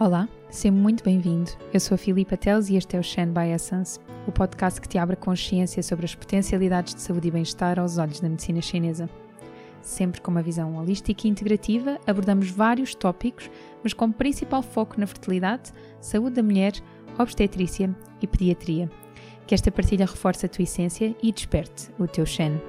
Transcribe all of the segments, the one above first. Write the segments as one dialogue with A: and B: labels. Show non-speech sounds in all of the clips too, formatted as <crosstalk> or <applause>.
A: Olá, seja muito bem-vindo. Eu sou a Filipa Teles e este é o Shen by Essence, o podcast que te abre consciência sobre as potencialidades de saúde e bem-estar aos olhos da medicina chinesa. Sempre com uma visão holística e integrativa, abordamos vários tópicos, mas com principal foco na fertilidade, saúde da mulher, obstetrícia e pediatria. Que esta partilha reforce a tua essência e desperte o teu Shen.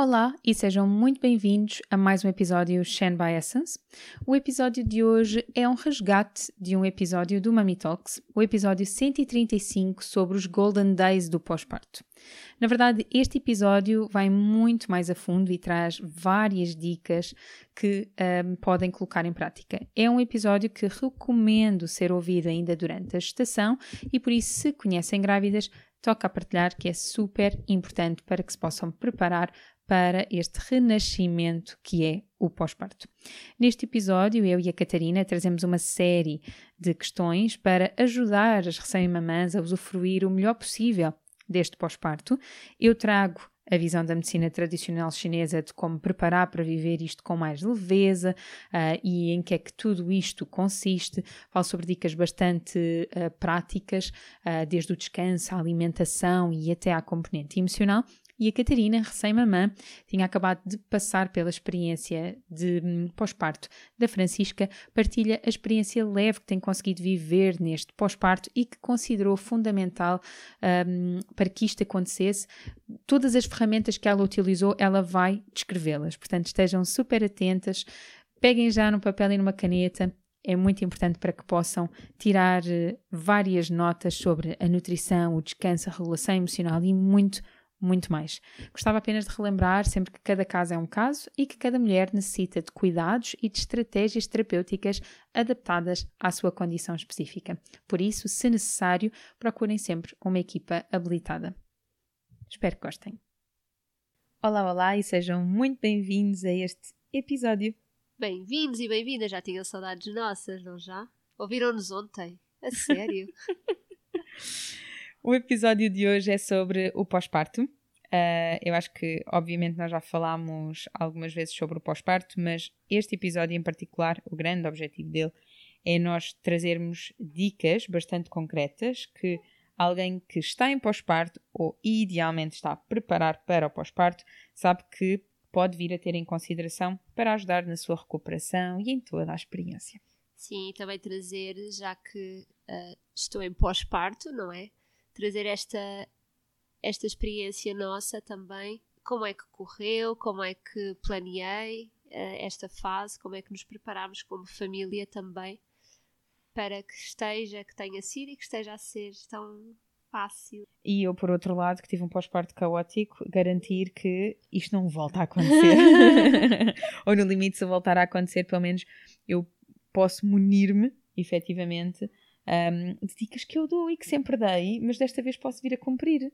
A: Olá e sejam muito bem-vindos a mais um episódio Shen by Essence. O episódio de hoje é um resgate de um episódio do Mami Talks, o episódio 135 sobre os Golden Days do pós-parto. Na verdade, este episódio vai muito mais a fundo e traz várias dicas que um, podem colocar em prática. É um episódio que recomendo ser ouvido ainda durante a gestação e por isso, se conhecem grávidas, toca a partilhar que é super importante para que se possam preparar para este renascimento que é o pós-parto. Neste episódio, eu e a Catarina trazemos uma série de questões para ajudar as recém-mamãs a usufruir o melhor possível deste pós-parto. Eu trago a visão da medicina tradicional chinesa de como preparar para viver isto com mais leveza uh, e em que é que tudo isto consiste. Falo sobre dicas bastante uh, práticas, uh, desde o descanso, a alimentação e até à componente emocional e a Catarina, recém-mamã, tinha acabado de passar pela experiência de hum, pós-parto da Francisca, partilha a experiência leve que tem conseguido viver neste pós-parto e que considerou fundamental um, para que isto acontecesse. Todas as ferramentas que ela utilizou, ela vai descrevê-las, portanto estejam super atentas, peguem já no papel e numa caneta é muito importante para que possam tirar uh, várias notas sobre a nutrição, o descanso, a regulação emocional e muito muito mais. Gostava apenas de relembrar sempre que cada caso é um caso e que cada mulher necessita de cuidados e de estratégias terapêuticas adaptadas à sua condição específica. Por isso, se necessário, procurem sempre uma equipa habilitada. Espero que gostem. Olá, olá e sejam muito bem-vindos a este episódio.
B: Bem-vindos e bem-vindas, já tinham saudades nossas, não já? Ouviram-nos ontem? A sério? <laughs>
A: O episódio de hoje é sobre o pós-parto. Uh, eu acho que, obviamente, nós já falámos algumas vezes sobre o pós-parto, mas este episódio em particular, o grande objetivo dele é nós trazermos dicas bastante concretas que alguém que está em pós-parto ou idealmente está a preparar para o pós-parto sabe que pode vir a ter em consideração para ajudar na sua recuperação e em toda a experiência.
B: Sim, e também trazer, já que uh, estou em pós-parto, não é? Trazer esta, esta experiência nossa também. Como é que correu, como é que planeei uh, esta fase, como é que nos preparámos como família também para que esteja, que tenha sido e que esteja a ser tão fácil.
A: E eu, por outro lado, que tive um pós-parto caótico, garantir que isto não volta a acontecer. <laughs> Ou no limite, se voltar a acontecer, pelo menos eu posso munir-me, efetivamente, um, de dicas que eu dou e que sempre dei, mas desta vez posso vir a cumprir.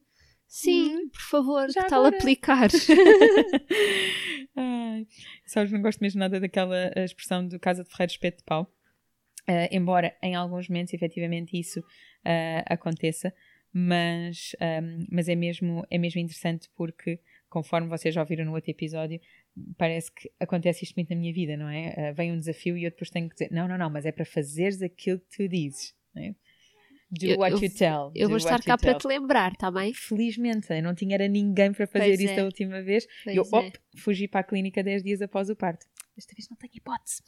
B: Sim, hum, por favor, já que tal aplicar. <laughs>
A: Ai, sabes, não gosto mesmo nada daquela expressão do Casa de Ferreiro Espeto de Pau. Uh, embora em alguns momentos efetivamente isso uh, aconteça, mas, um, mas é, mesmo, é mesmo interessante porque, conforme vocês já ouviram no outro episódio, parece que acontece isto muito na minha vida, não é? Uh, vem um desafio e eu depois tenho que dizer: não, não, não, mas é para fazeres aquilo que tu dizes. É?
B: Do eu, what you tell. Eu vou estar cá para te lembrar, está bem?
A: Felizmente, eu não tinha era ninguém para fazer pois isso é. da última vez. Pois eu, é. op, fugi para a clínica 10 dias após o parto. Desta vez não tenho hipótese.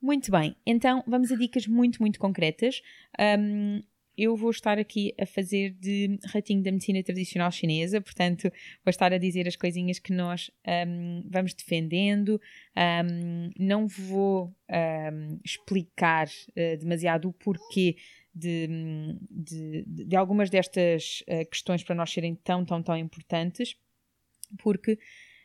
A: Muito bem, então vamos a dicas muito, muito concretas. Um, eu vou estar aqui a fazer de ratinho da medicina tradicional chinesa, portanto, vou estar a dizer as coisinhas que nós um, vamos defendendo. Um, não vou um, explicar uh, demasiado o porquê de, de, de algumas destas uh, questões para nós serem tão, tão, tão importantes, porque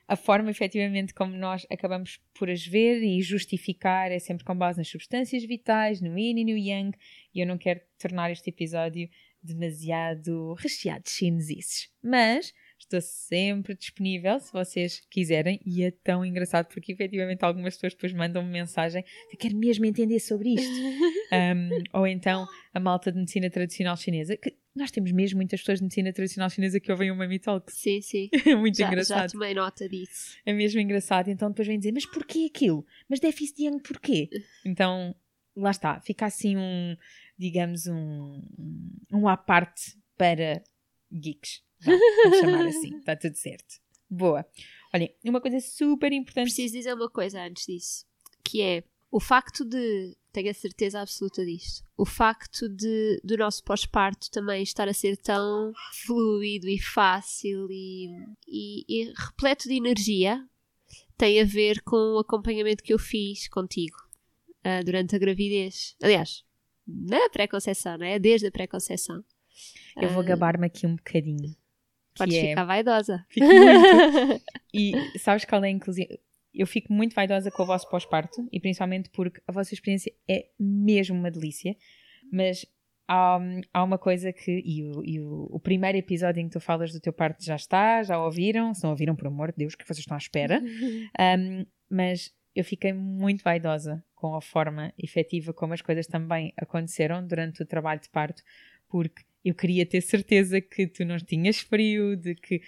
A: a forma efetivamente como nós acabamos por as ver e justificar é sempre com base nas substâncias vitais, no yin e no yang, e eu não quero tornar este episódio demasiado recheado de chinesices. Mas Estou sempre disponível se vocês quiserem e é tão engraçado porque efetivamente algumas pessoas depois mandam-me mensagem eu quero mesmo entender sobre isto. <laughs> um, ou então a malta de medicina tradicional chinesa, que nós temos mesmo muitas pessoas de medicina tradicional chinesa que ouvem o Mami Talk.
B: Sim, sim. <laughs>
A: É muito
B: já,
A: engraçado.
B: Já tomei nota disso.
A: É mesmo engraçado. Então depois vem dizer, mas porquê aquilo? Mas déficit de Yang porquê? <laughs> Então, lá está. Fica assim um, digamos, um, um à parte para geeks. vamos chamar assim. <laughs> Está tudo certo. Boa. Olhem, uma coisa super importante.
B: Preciso dizer uma coisa antes disso. Que é o facto de tenho a certeza absoluta disto. O facto de do nosso pós-parto também estar a ser tão fluido e fácil e, e, e, repleto de energia tem a ver com o acompanhamento que eu fiz contigo uh, durante a gravidez. Aliás, na pré-conceição, não é? Desde a pré-conceição.
A: Eu vou gabar-me aqui um bocadinho.
B: Podes
A: é...
B: ficar vaidosa.
A: Fico muito. <laughs> e sabes qual é, inclusive eu fico muito vaidosa com o vosso pós-parto e principalmente porque a vossa experiência é mesmo uma delícia, mas há, há uma coisa que, e, o, e o, o, primeiro episódio em que tu falas do teu parto já está, já ouviram, se não ouviram, por amor de Deus, que vocês estão à espera, <laughs> um, mas eu fiquei muito vaidosa com a forma efetiva como as coisas também aconteceram durante o trabalho de parto, porque eu queria ter certeza que tu não tinhas frio, de que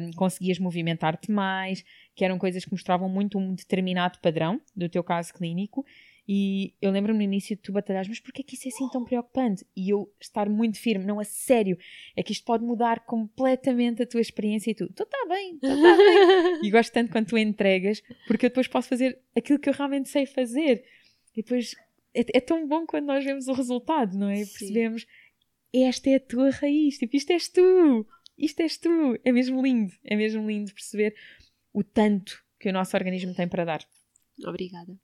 A: um, conseguias movimentar-te mais, que eram coisas que mostravam muito um determinado padrão do teu caso clínico. E eu lembro-me no início de tu batalhas, mas porquê que isso é assim tão preocupante? E eu estar muito firme, não, a sério, é que isto pode mudar completamente a tua experiência e tu, tu está bem, tu está bem. <laughs> e gosto tanto quando tu entregas, porque eu depois posso fazer aquilo que eu realmente sei fazer. E depois é, é tão bom quando nós vemos o resultado, não é? Sim. Percebemos, esta é a tua raiz, tipo, isto és tu, isto és tu. É mesmo lindo, é mesmo lindo perceber o tanto que o nosso organismo tem para dar.
B: Obrigada.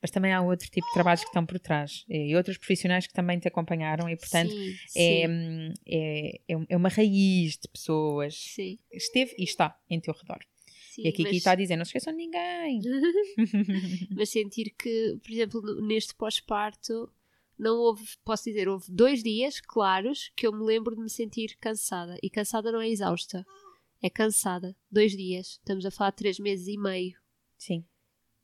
A: Mas também há outro tipo de trabalhos que estão por trás e outros profissionais que também te acompanharam e, portanto, sim, é, sim. É, é, é, uma raiz de pessoas
B: sim.
A: esteve e está em teu redor. e aqui, mas... aqui está a dizer, não se esqueçam de ninguém. <laughs>
B: mas sentir que, por exemplo, neste pós-parto, não houve, posso dizer, houve dois dias claros que eu me lembro de me sentir cansada. E cansada não é exausta é cansada. Dois dias. Estamos a falar de três meses e meio.
A: Sim.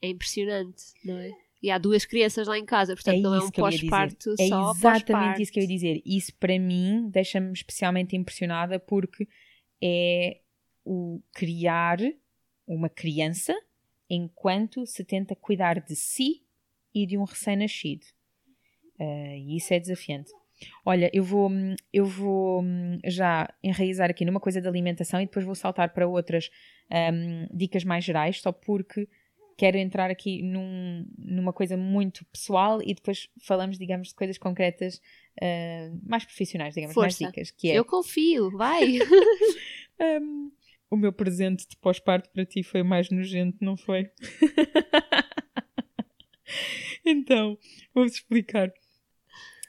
B: É impressionante, não é? E há duas crianças lá em casa, portanto é não é um pós-parto
A: é
B: só.
A: É exatamente isso que eu ia dizer. Isso para mim deixa-me especialmente impressionada porque é o criar uma criança enquanto se tenta cuidar de si e de um recém-nascido. Uh, e isso é desafiante. Olha, eu vou, eu vou já enraizar aqui numa coisa da alimentação e depois vou saltar para outras um, dicas mais gerais, só porque quero entrar aqui num, numa coisa muito pessoal e depois falamos, digamos, de coisas concretas uh, mais profissionais, digamos, Força. mais dicas. Que é...
B: Eu confio, vai! <laughs>
A: um, o meu presente de pós-parto para ti foi mais nojento, não foi? <laughs> então, vou-vos explicar.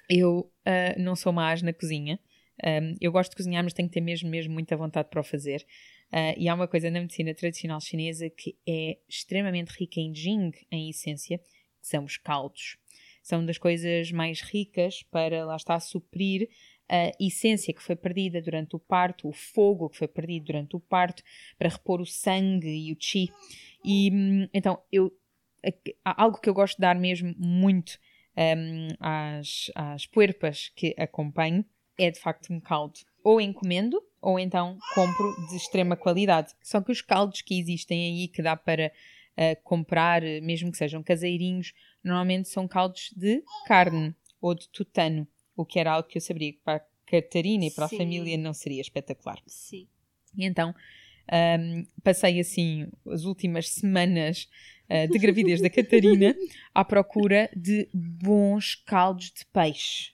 A: Eu uh, não sou mais na cozinha. Um, eu gosto de cozinhar, mas tenho que ter mesmo, mesmo muita vontade para o fazer. Uh, e há uma coisa na medicina tradicional chinesa que é extremamente rica em jing, em essência, que são os caldos. São das coisas mais ricas para, lá está, suprir a essência que foi perdida durante o parto, o fogo que foi perdido durante o parto, para repor o sangue e o chi. E hum, então, eu, algo que eu gosto de dar mesmo muito um, às, às puerpas que acompanho é de facto um caldo. Ou encomendo, ou então compro de extrema qualidade. Só que os caldos que existem aí que dá para uh, comprar, mesmo que sejam caseirinhos, normalmente são caldos de carne ou de tutano, o que era algo que eu sabia que para a Catarina e para Sim. a família não seria espetacular.
B: Sim.
A: E então um, passei assim as últimas semanas uh, de gravidez da <laughs> Catarina à procura de bons caldos de peixe.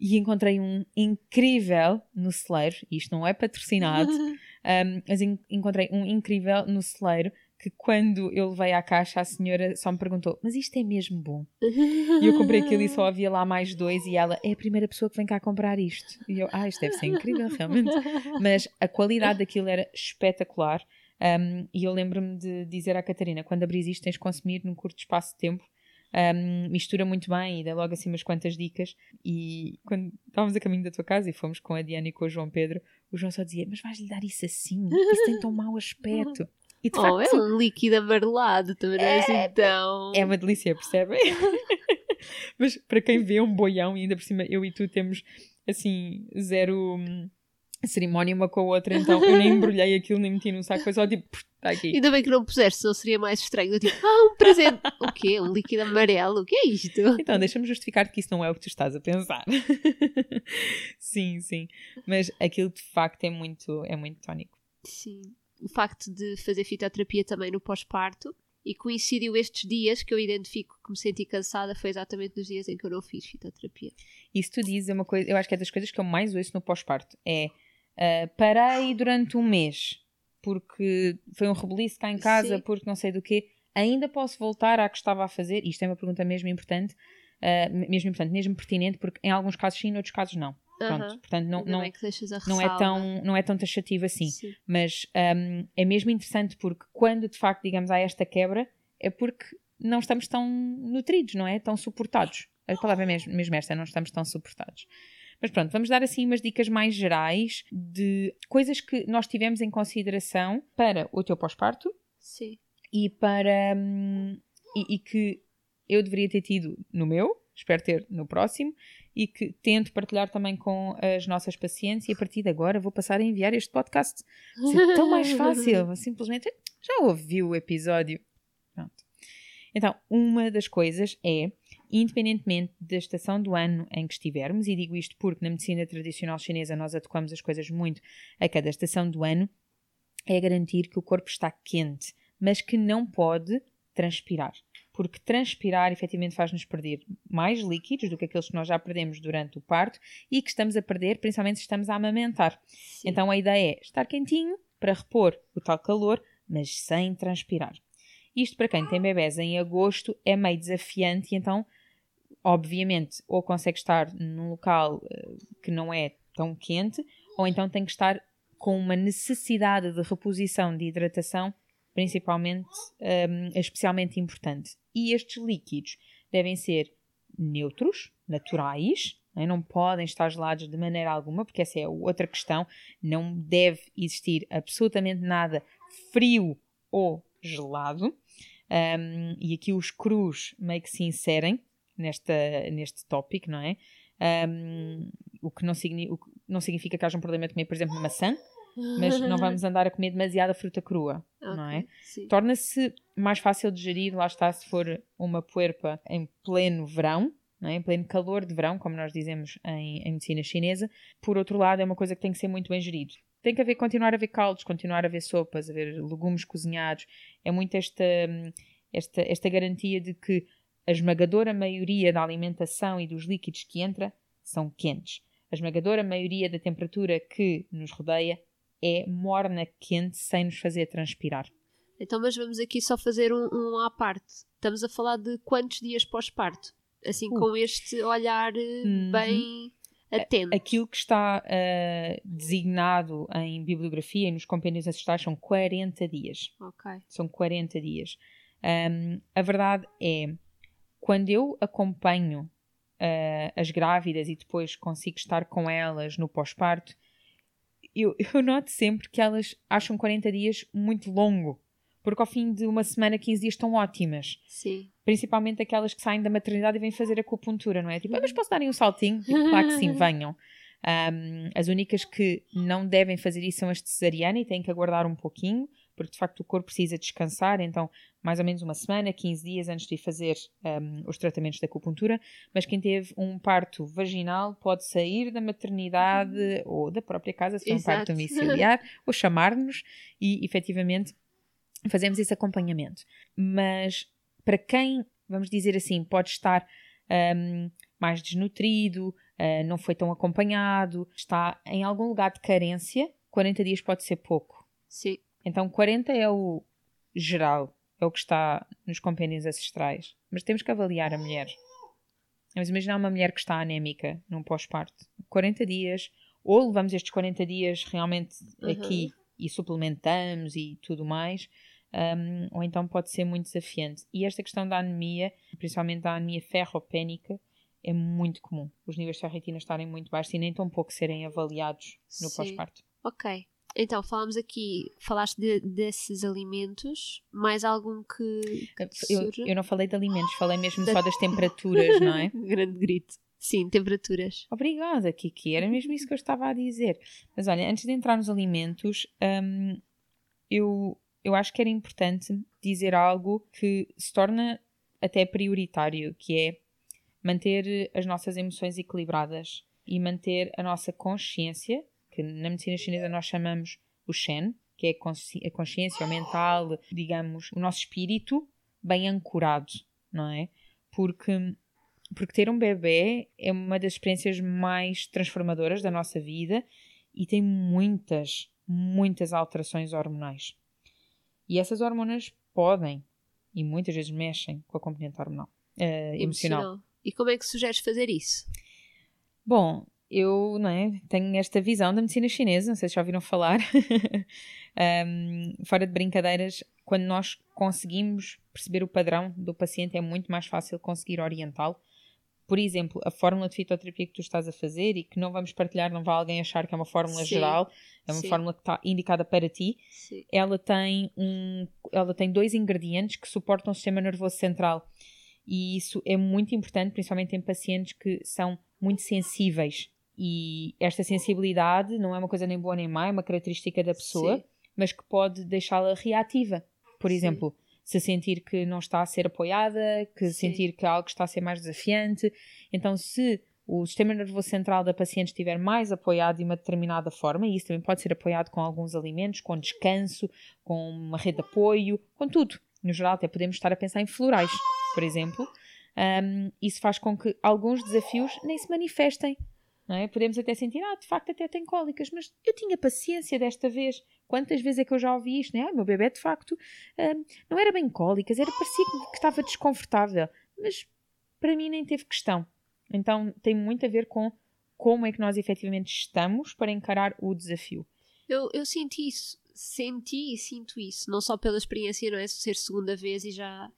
A: E encontrei um incrível no celeiro, isto não é patrocinado, <laughs> um, mas encontrei um incrível no celeiro que quando eu levei à caixa a senhora só me perguntou mas isto é mesmo bom? E eu comprei aquilo e só havia lá mais dois e ela é a primeira pessoa que vem cá comprar isto. E eu, ah, isto deve ser incrível <laughs> realmente. Mas a qualidade daquilo era espetacular um, e eu lembro-me de dizer à Catarina, quando abris isto tens de consumir num curto espaço de tempo um, mistura muito bem e dá logo assim umas quantas dicas. E quando estávamos a caminho da tua casa e fomos com a Diana e com o João Pedro, o João só dizia: Mas vais-lhe dar isso assim? Isso tem tão mau aspecto.
B: E de <laughs> oh, facto, é um líquido amarelado, também é, assim tão.
A: É uma delícia, percebem? <laughs> Mas para quem vê um boião, e ainda por cima eu e tu temos assim, zero hum, cerimónia uma com a outra, então eu nem embrulhei aquilo, nem meti no saco, foi só tipo, está aqui.
B: Ainda bem que não puseste, senão seria mais estranho. Eu, tipo, ah, um presente. o quê? Um líquido amarelo? O que é isto?
A: Então, deixa-me justificar que isso não é o que tu estás a pensar. <laughs> sim, sim. Mas aquilo de facto é muito, é muito tónico.
B: Sim. O facto de fazer fitoterapia também no pós-parto e coincidiu estes dias que eu identifico que me senti cansada foi exatamente nos dias em que eu não fiz fitoterapia.
A: Isso tu dizes é uma coisa, eu acho que é das coisas que eu mais ouço no pós-parto, é uh, parei durante um mês porque foi um rebeliço cá em casa, Sim. porque não sei do quê, ainda posso voltar à que estava a fazer? Isto é uma pergunta mesmo importante, uh, mesmo importante, mesmo pertinente, porque em alguns casos sim, em outros casos não. Pronto, portanto, não, não, é não, é tão, não é tão taxativo assim. Sim. Mas um, é mesmo interessante porque quando de facto, digamos, há esta quebra, é porque não estamos tão nutridos, não é? Tão suportados. A palavra é mesmo, mesmo esta, não estamos tão suportados. Mas pronto, vamos dar assim umas dicas mais gerais de coisas que nós tivemos em consideração para o teu pós-parto.
B: Sim.
A: E para. Hum, e, e que eu deveria ter tido no meu, espero ter no próximo, e que tento partilhar também com as nossas pacientes. E a partir de agora vou passar a enviar este podcast. Ser tão mais <laughs> fácil. Simplesmente já ouviu o episódio. Pronto. Então, uma das coisas é independentemente da estação do ano em que estivermos, e digo isto porque na medicina tradicional chinesa nós adequamos as coisas muito a cada estação do ano, é garantir que o corpo está quente, mas que não pode transpirar. Porque transpirar efetivamente faz-nos perder mais líquidos do que aqueles que nós já perdemos durante o parto e que estamos a perder, principalmente se estamos a amamentar. Sim. Então a ideia é estar quentinho para repor o tal calor, mas sem transpirar. Isto para quem tem bebés em agosto é meio desafiante e então obviamente, ou consegue estar num local uh, que não é tão quente, ou então tem que estar com uma necessidade de reposição de hidratação, principalmente, um, ehm, especialmente importante. E estes líquidos devem ser neutros, naturais, né? não podem estar gelados de maneira alguma, porque essa é outra questão. Não deve existir absolutamente nada frio ou gelado. Um, ehm, e aqui os crus meio que se inserem, nesta, neste tópico, não é? Um, o, que não o que não significa que haja um problema de comer, por exemplo, maçã, mas não <laughs> vamos andar a comer demasiada fruta crua, okay, não é? Torna-se mais fácil de gerir, lá está, se for uma puerpa em pleno verão, é? em pleno calor de verão, como nós dizemos em, em, medicina chinesa. Por outro lado, é uma coisa que tem que ser muito bem gerido. Tem que haver, continuar a haver caldos, continuar a haver sopas, a haver legumes cozinhados. É muito esta, esta, esta garantia de que a esmagadora maioria da alimentação e dos líquidos que entra são quentes. A esmagadora maioria da temperatura que nos rodeia é morna quente sem nos fazer transpirar.
B: Então, mas vamos aqui só fazer um, um à parte. Estamos a falar de quantos dias pós-parto? Assim, uh. com este olhar eh, uhum. bem atento.
A: Aquilo que está uh, designado em bibliografia e nos compêndios ancestrais são 40 dias.
B: Ok.
A: São 40 dias. Um, a verdade é quando eu acompanho uh, as grávidas e depois consigo estar com elas no pós-parto, eu, <laughs> eu noto sempre que elas acham 40 dias muito longo. Porque ao fim de uma semana, 15 dias estão ótimas.
B: Sim.
A: Principalmente aquelas que saem da maternidade e vêm fazer acupuntura, não é? Tipo, ah, mas posso darem um saltinho? <laughs> Tipo, claro que sim, venham. Um, as únicas que não devem fazer isso são as de cesariana e têm que aguardar um pouquinho porque de facto o corpo precisa descansar, então mais ou menos uma semana, 15 dias antes de fazer um, os tratamentos da acupuntura, mas quem teve um parto vaginal pode sair da maternidade uhum. ou da própria casa, se for um parto domiciliar, <laughs> ou chamar-nos e efetivamente fazemos esse acompanhamento. Mas para quem, vamos dizer assim, pode estar um, mais desnutrido, uh, não foi tão acompanhado, está em algum lugar de carência, 40 dias pode ser pouco.
B: Sim.
A: Então 40 é o geral, é o que está nos compêndios ancestrais. Mas temos que avaliar a mulher. Vamos imaginar uma mulher que está anémica num pós-parto. 40 dias, ou levamos estes 40 dias realmente uhum. aqui e suplementamos e tudo mais, um, ou então pode ser muito desafiante. E esta questão da anemia, principalmente da anemia ferropénica, é muito comum. Os níveis de ferritina estarem muito baixos e nem tão pouco serem avaliados no pós-parto.
B: Ok. Então, falámos aqui, falaste de, desses alimentos, mais algum que. que
A: eu, eu, não falei de alimentos, falei mesmo da... só das temperaturas, não é? <laughs>
B: Grande grito. Sim, temperaturas.
A: Obrigada, Kiki, era mesmo isso que eu estava a dizer. Mas olha, antes de entrar nos alimentos, hum, eu, eu acho que era importante dizer algo que se torna até prioritário, que é manter as nossas emoções equilibradas e manter a nossa consciência, que na medicina chinesa nós chamamos o Shen, que é a consciência mental, digamos, o nosso espírito bem ancorado, não é? Porque, porque ter um bebê é uma das experiências mais transformadoras da nossa vida e tem muitas, muitas alterações hormonais. E essas hormonas podem e muitas vezes mexem com a componente hormonal, uh, emocional. emocional.
B: E como é que sugeres fazer isso?
A: Bom, eu não é, tenho esta visão da medicina chinesa, não sei se já ouviram falar. <laughs> um, fora de brincadeiras, quando nós conseguimos perceber o padrão do paciente, é muito mais fácil conseguir orientá-lo. Por exemplo, a fórmula de fitoterapia que tu estás a fazer e que não vamos partilhar, não vai alguém achar que é uma fórmula Sim. geral, é uma Sim. fórmula que está indicada para ti. Sim. Ela tem um, ela tem dois ingredientes que suportam o sistema nervoso central e isso é muito importante, principalmente em pacientes que são muito sensíveis. E esta sensibilidade não é uma coisa nem boa nem má, é uma característica da pessoa, Sim. mas que pode deixá-la reativa. Por Sim. exemplo, se sentir que não está a ser apoiada, que Sim. sentir que algo está a ser mais desafiante. Então, se o sistema nervoso central da paciente estiver mais apoiado de uma determinada forma, e isso também pode ser apoiado com alguns alimentos, com descanso, com uma rede de apoio, com tudo. No geral, até podemos estar a pensar em florais por exemplo, um, isso faz com que alguns desafios nem se manifestem. É? Podemos até sentir, ah, de facto até tem cólicas, mas eu tinha paciência desta vez. Quantas vezes é que eu já ouvi isto? Né? Ah, meu bebê de facto um, não era bem cólicas, era parecia que estava desconfortável, mas para mim nem teve questão. Então tem muito a ver com como é que nós efetivamente estamos para encarar o desafio.
B: Eu, eu senti isso, senti e sinto isso, não só pela experiência, não é? Ser segunda vez e já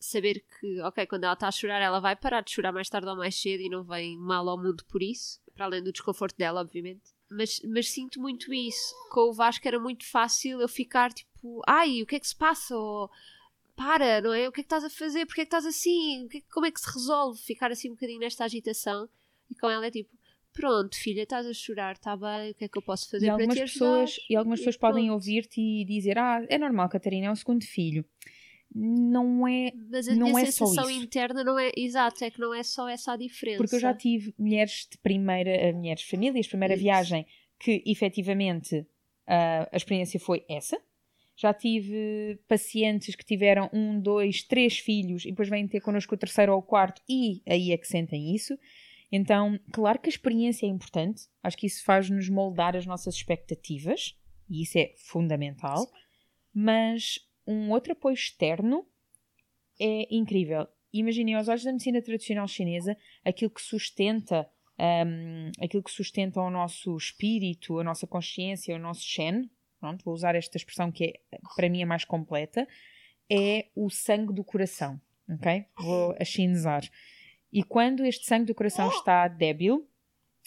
B: saber que, ok, quando ela está a chorar, ela vai parar de chorar mais tarde ou mais cedo e não vem mal ao mundo por isso, para além do desconforto dela, obviamente. Mas, mas sinto muito isso. Com o Vasco era muito fácil eu ficar tipo, ai, o que é que se passa? Ou, para, não é? O que é que estás a fazer? Porquê é que estás assim? É como é que se resolve ficar assim um bocadinho nesta agitação? E com ela é tipo, pronto, filha, estás a chorar, está bem, o que é que eu posso fazer
A: e
B: para
A: te pessoas E algumas pessoas podem ouvir-te e dizer, ah, é normal, Catarina, é um segundo filho não é
B: Mas a
A: não
B: é
A: sensação
B: só interna não é exato, é que não é só essa a diferença.
A: Porque eu já tive mulheres de primeira, eh, mulheres famílias, primeira Isso. viagem, que efetivamente uh, a experiência foi essa. Já tive pacientes que tiveram um, dois, três filhos e depois vêm ter connosco o terceiro ou o quarto e aí é que sentem isso. Então, claro que a experiência é importante, acho que isso faz-nos moldar as nossas expectativas e isso é fundamental, mas um outro apoio externo é incrível. Imaginem aos olhos da medicina tradicional chinesa aquilo que sustenta um, aquilo que sustenta o nosso espírito, a nossa consciência, o nosso Shen, pronto, vou usar esta expressão que é, para mim é mais completa, é o sangue do coração, ok? Vou achinezar. E quando este sangue do coração está débil,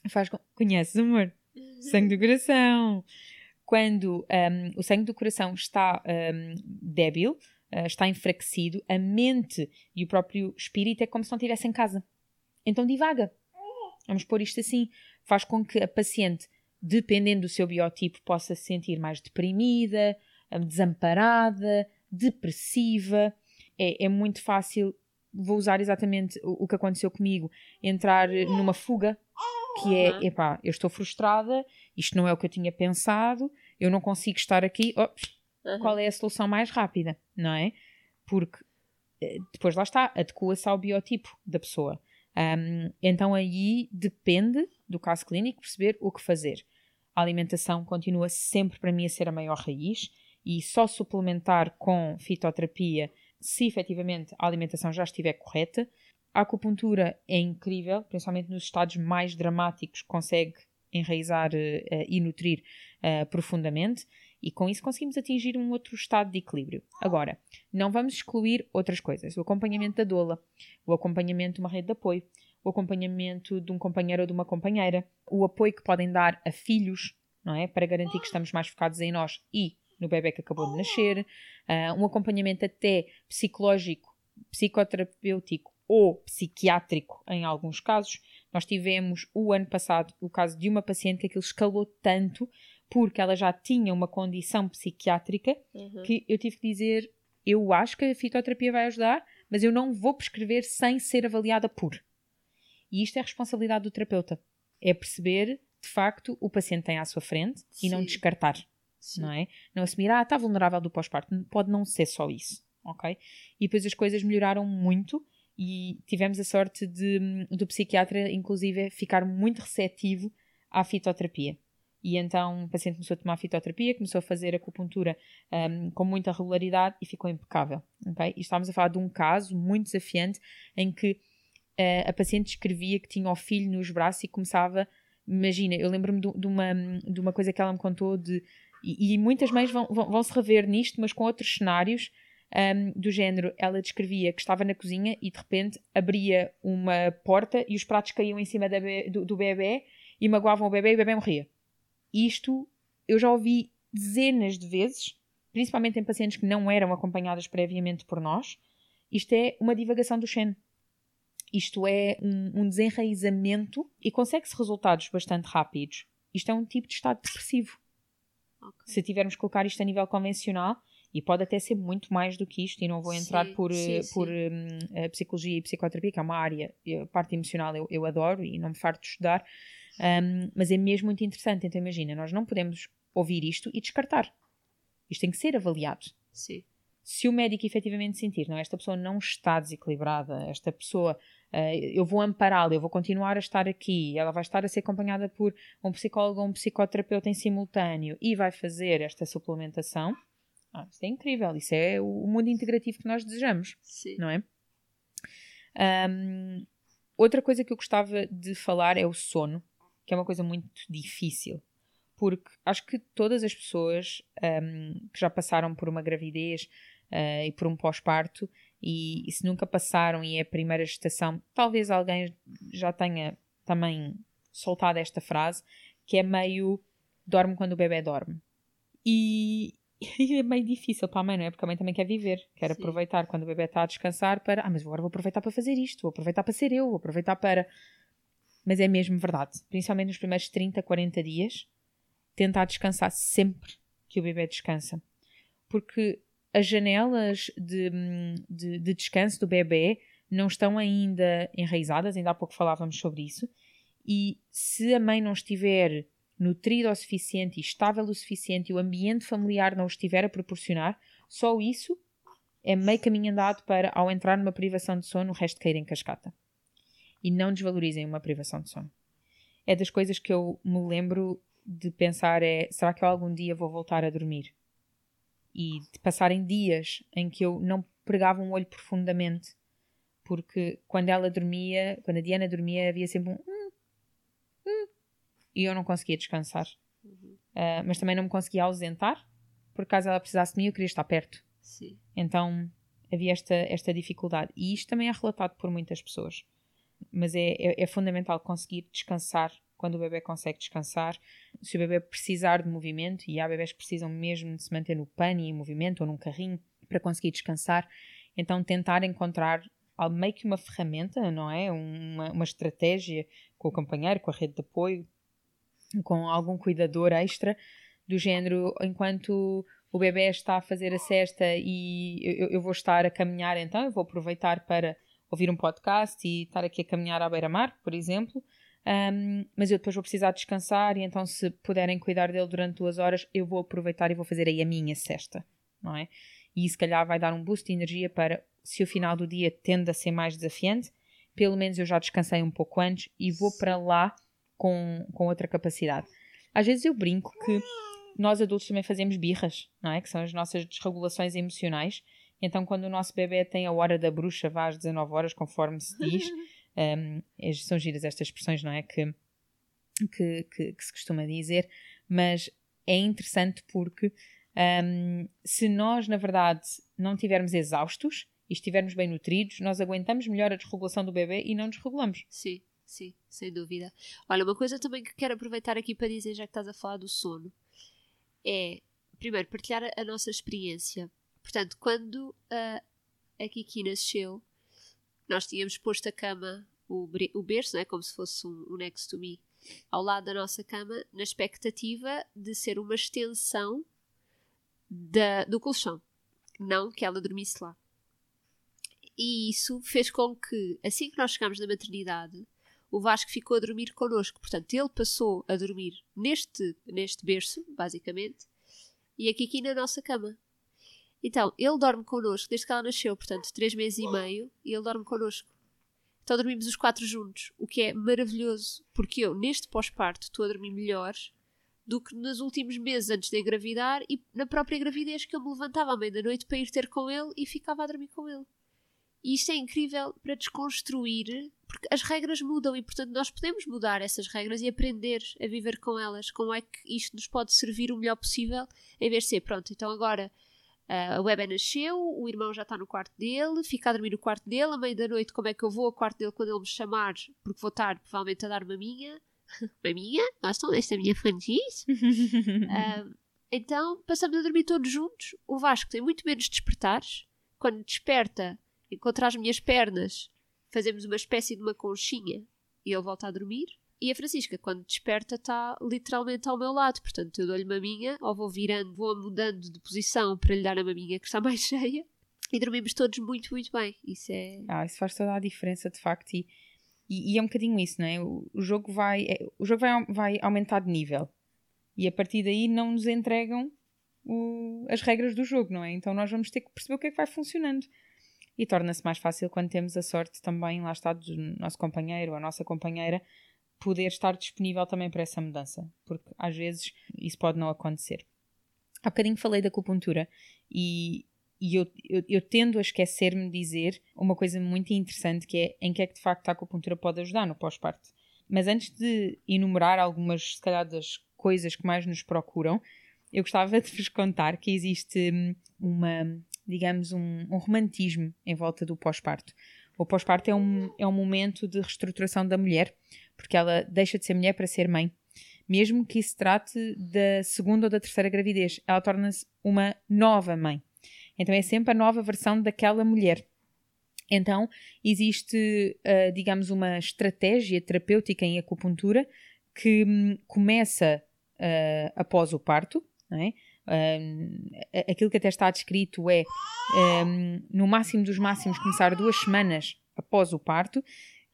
A: faz com... Conheces, amor? <laughs> Sangue do coração quando um, o sangue do coração está um, débil, uh, está enfraquecido, a mente e o próprio espírito é como se não estivesse em casa. Então divaga. Vamos pôr isto assim. Faz com que a paciente, dependendo do seu biotipo, possa se sentir mais deprimida, hum, desamparada, depressiva. É, é muito fácil, vou usar exatamente o, o que aconteceu comigo, entrar numa fuga que é, uhum. epá, eu estou frustrada, isto não é o que eu tinha pensado, eu não consigo estar aqui, ops, uhum. qual é a solução mais rápida, não é? Porque eh, depois lá está, adequa-se ao biotipo da pessoa. Um, então aí depende do caso clínico perceber o que fazer. A alimentação continua sempre para mim a ser a maior raiz e só suplementar com fitoterapia se efetivamente a alimentação já estiver correta. A acupuntura é incrível, principalmente nos estados mais dramáticos, consegue enraizar uh, e nutrir uh, profundamente. E com isso conseguimos atingir um outro estado de equilíbrio. Agora, não vamos excluir outras coisas. O acompanhamento da doula, o acompanhamento de uma rede de apoio, o acompanhamento de um companheiro ou de uma companheira, o apoio que podem dar a filhos, não é? Para garantir que estamos mais focados em nós e no bebê que acabou de nascer, uh, um acompanhamento até psicológico, psicoterapêutico ou psiquiátrico em alguns casos. Nós tivemos o ano passado o caso de uma paciente que aquilo escalou tanto porque ela já tinha uma condição psiquiátrica uhum. que eu tive que dizer: eu acho que a fitoterapia vai ajudar, mas eu não vou prescrever sem ser avaliada por. E isto é responsabilidade do terapeuta. É perceber, de facto, o paciente tem à sua frente Sim. e não descartar. Sim. Não é? Não assumir, ah, está vulnerável do pós-parto. Pode não ser só isso. Ok? E depois as coisas melhoraram muito e tivemos a sorte de, do psiquiatra, inclusive, ficar muito receptivo à fitoterapia. E então o paciente começou a tomar fitoterapia, começou a fazer acupuntura um, com muita regularidade e ficou impecável. Okay? E estávamos a falar de um caso muito desafiante em que uh, a paciente escrevia que tinha o filho nos braços e começava. Imagina, eu lembro-me de, de, uma, de uma coisa que ela me contou de. E, e muitas mães vão, vão, vão, se rever nisto, mas com outros cenários um, do género. Ela descrevia que estava na cozinha e de repente abria uma porta e os pratos caíam em cima do, do bebê e magoavam o bebê e o bebê morria. Isto eu já ouvi dezenas de vezes, principalmente em pacientes que não eram acompanhadas previamente por nós. Isto é uma divagação do Shen. Isto é um, um desenraizamento e consegue-se resultados bastante rápidos. Isto é um tipo de estado depressivo. Okay. Se tivermos que colocar isto a nível convencional, e pode até ser muito mais do que isto, e não vou entrar sim, por, sim, por sim. Um, psicologia e psicoterapia, que é uma área, a parte emocional eu, eu adoro e não me farto de estudar, um, mas é mesmo muito interessante. Então, imagina, nós não podemos ouvir isto e descartar. Isto tem que ser avaliado.
B: Sim.
A: Se o médico efetivamente sentir, não, esta pessoa não está desequilibrada, esta pessoa, uh, eu vou ampará-la, eu vou continuar a estar aqui, ela vai estar a ser acompanhada por um psicólogo ou um psicoterapeuta em simultâneo e vai fazer esta suplementação, ah, isso é incrível, isso é o mundo integrativo que nós desejamos,
B: Sim.
A: não é? Um, outra coisa que eu gostava de falar é o sono que é uma coisa muito difícil. Porque acho que todas as pessoas um, que já passaram por uma gravidez uh, e por um pós-parto, e, e, se nunca passaram e é a primeira gestação, talvez alguém já tenha também soltado esta frase, que é meio dorme quando o bebê dorme. E, e é meio difícil para a mãe, não é? Porque a mãe também quer viver, quer Sim. aproveitar quando o bebê está a descansar para, ah, mas agora vou aproveitar para fazer isto, vou aproveitar para ser eu, vou aproveitar para mas é mesmo verdade. Principalmente nos primeiros 30, 40 dias, tentar descansar sempre que o bebê descansa. Porque as janelas de, de, de descanso do bebê não estão ainda enraizadas, ainda há pouco falávamos sobre isso, e se a mãe não estiver nutrida o suficiente e estável o suficiente e o ambiente familiar não estiver a proporcionar, só isso é meio caminho andado para, ao entrar numa privação de sono, o resto cair em cascata e não desvalorizem uma privação de sono. É das coisas que eu me lembro de pensar é, será que eu algum dia vou voltar a dormir? E de passarem dias em que eu não pregava um olho profundamente, porque quando ela dormia, quando a Diana dormia, havia sempre um e eu não conseguia descansar. Uhum. Uh, mas também não me conseguia ausentar, por caso ela precisasse de mim, eu queria estar perto.
B: Sim.
A: Então havia esta, esta dificuldade. E isto também é relatado por muitas pessoas mas é, é, é fundamental conseguir descansar quando o bebê consegue descansar. Se o bebê precisar de movimento, e há bebés que precisam mesmo de se manter no pano e em movimento ou num carrinho para conseguir descansar, então tentar encontrar meio que uma ferramenta, não é? Uma, uma estratégia com o companheiro, com a rede de apoio, com algum cuidador extra, do género, enquanto o bebê está a fazer a cesta e eu, eu vou estar a caminhar, então eu vou aproveitar para ouvir um podcast e estar aqui a caminhar à beira-mar, por exemplo. Um, mas eu depois vou precisar descansar e então se puderem cuidar dele durante duas horas, eu vou aproveitar e vou fazer aí a minha cesta, não é? E se calhar vai dar um boost de energia para, se o final do dia tende a ser mais desafiante, pelo menos eu já descansei um pouco antes e vou para lá com, com outra capacidade. Às vezes eu brinco que nós adultos também fazemos birras, não é? Que são as nossas desregulações emocionais então, quando o nosso bebê tem a hora da bruxa, vá às 19 horas, conforme se diz, <laughs> um, são giras estas expressões, não é? Que, que, que, que, se costuma dizer, mas é interessante porque um, se nós, na verdade, não estivermos exaustos e estivermos bem nutridos, nós aguentamos melhor a desregulação do bebê e não desregulamos.
B: Sim, sim, sem dúvida. Olha, uma coisa também que quero aproveitar aqui para dizer, já que estás a falar do sono, é, primeiro, partilhar a, nossa experiência. Portanto, quando a, a Kiki nasceu, nós tínhamos posto a cama, o, o berço, né, como se fosse um, um next to me, ao lado da nossa cama, na expectativa de ser uma extensão da, do colchão, não que ela dormisse lá. E isso fez com que, assim que nós chegámos na maternidade, o Vasco ficou a dormir connosco. Portanto, ele passou a dormir neste, neste berço, basicamente, e a Kiki na nossa cama. Então, ele dorme connosco desde que ela nasceu, portanto, três meses e meio, e ele dorme connosco. Então dormimos os quatro juntos, o que é maravilhoso, porque eu, neste pós-parto, estou a dormir melhor do que nos últimos meses antes de engravidar e na própria gravidez que eu me levantava à meia-noite para ir ter com ele e ficava a dormir com ele. E isto é incrível para desconstruir, porque as regras mudam e, portanto, nós podemos mudar essas regras e aprender a viver com elas. Como é que isto nos pode servir o melhor possível, em vez de ser, pronto, então agora uh, a bebé nasceu, o irmão já está no quarto dele, fica a dormir no quarto dele, à meia da noite, como é que eu vou ao quarto dele quando ele me chamar, porque vou estar provavelmente a dar maminha maminha, gostam desta minha <laughs> fantis? <laughs> uh, então passamos a dormir todos juntos. O Vasco tem muito menos despertares. Quando desperta, encontra as minhas pernas, fazemos uma espécie de uma conchinha e ele volta a dormir. E a Francisca, quando desperta, está literalmente ao meu lado. Portanto, eu dou-lhe maminha, ou vou virando, vou mudando de posição para lhe dar a maminha que está <laughs> mais cheia. E dormimos todos muito, muito bem. Isso é.
A: Ah, isso faz toda a diferença, de facto. E e, e, é um bocadinho isso, não é? O, o jogo, vai, é, o jogo vai, vai aumentar de nível. E a partir daí não nos entregam o, as regras do jogo, não é? Então nós vamos ter que perceber o que é que vai funcionando. E torna-se mais fácil quando temos a sorte também, lá está, do nosso companheiro ou a nossa companheira, poder estar disponível também para essa mudança. Porque às vezes isso pode não acontecer. Há bocadinho falei da acupuntura e, e eu, eu, eu tendo a esquecer-me de dizer uma coisa muito interessante que é em que é que de facto a acupuntura pode ajudar no pós-parto. Mas antes de enumerar algumas, se calhar, das coisas que mais nos procuram, eu gostava de vos contar que existe hum, uma, digamos, um, um romantismo em volta do pós-parto. O pós-parto é um, é um momento de reestruturação da mulher, porque ela deixa de ser mulher para ser mãe. Mesmo que se trate da segunda ou da terceira gravidez, ela torna-se uma nova mãe. Então é sempre a nova versão daquela mulher. Então existe, uh, digamos, uma estratégia terapêutica em acupuntura que um, começa uh, após o parto, não é? Uh, aquilo que até está descrito é, um, no máximo dos máximos, começar duas semanas após o parto,